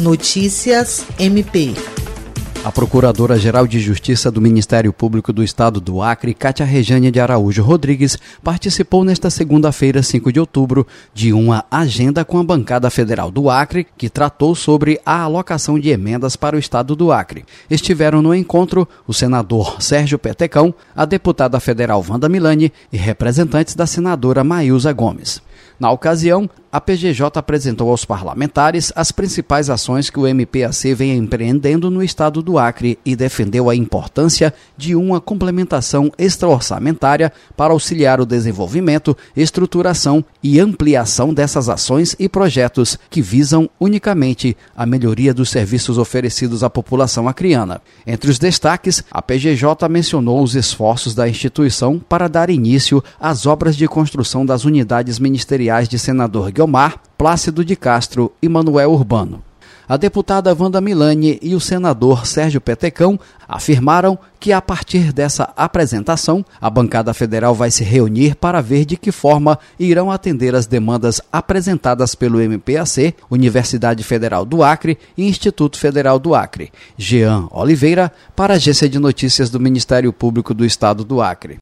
Notícias MP. A Procuradora-Geral de Justiça do Ministério Público do Estado do Acre, Cátia Rejane de Araújo Rodrigues, participou nesta segunda-feira, 5 de outubro, de uma agenda com a bancada federal do Acre, que tratou sobre a alocação de emendas para o Estado do Acre. Estiveram no encontro o senador Sérgio Petecão, a deputada federal Wanda Milani e representantes da senadora Maísa Gomes. Na ocasião, a PGJ apresentou aos parlamentares as principais ações que o MPAC vem empreendendo no estado do Acre e defendeu a importância de uma complementação extraorçamentária para auxiliar o desenvolvimento, estruturação e ampliação dessas ações e projetos que visam unicamente a melhoria dos serviços oferecidos à população acriana. Entre os destaques, a PGJ mencionou os esforços da instituição para dar início às obras de construção das unidades ministeriais de senador Guilmar, Plácido de Castro e Manuel Urbano. A deputada Wanda Milani e o senador Sérgio Petecão afirmaram que, a partir dessa apresentação, a bancada federal vai se reunir para ver de que forma irão atender as demandas apresentadas pelo MPAC, Universidade Federal do Acre e Instituto Federal do Acre. Jean Oliveira, para a Agência de Notícias do Ministério Público do Estado do Acre.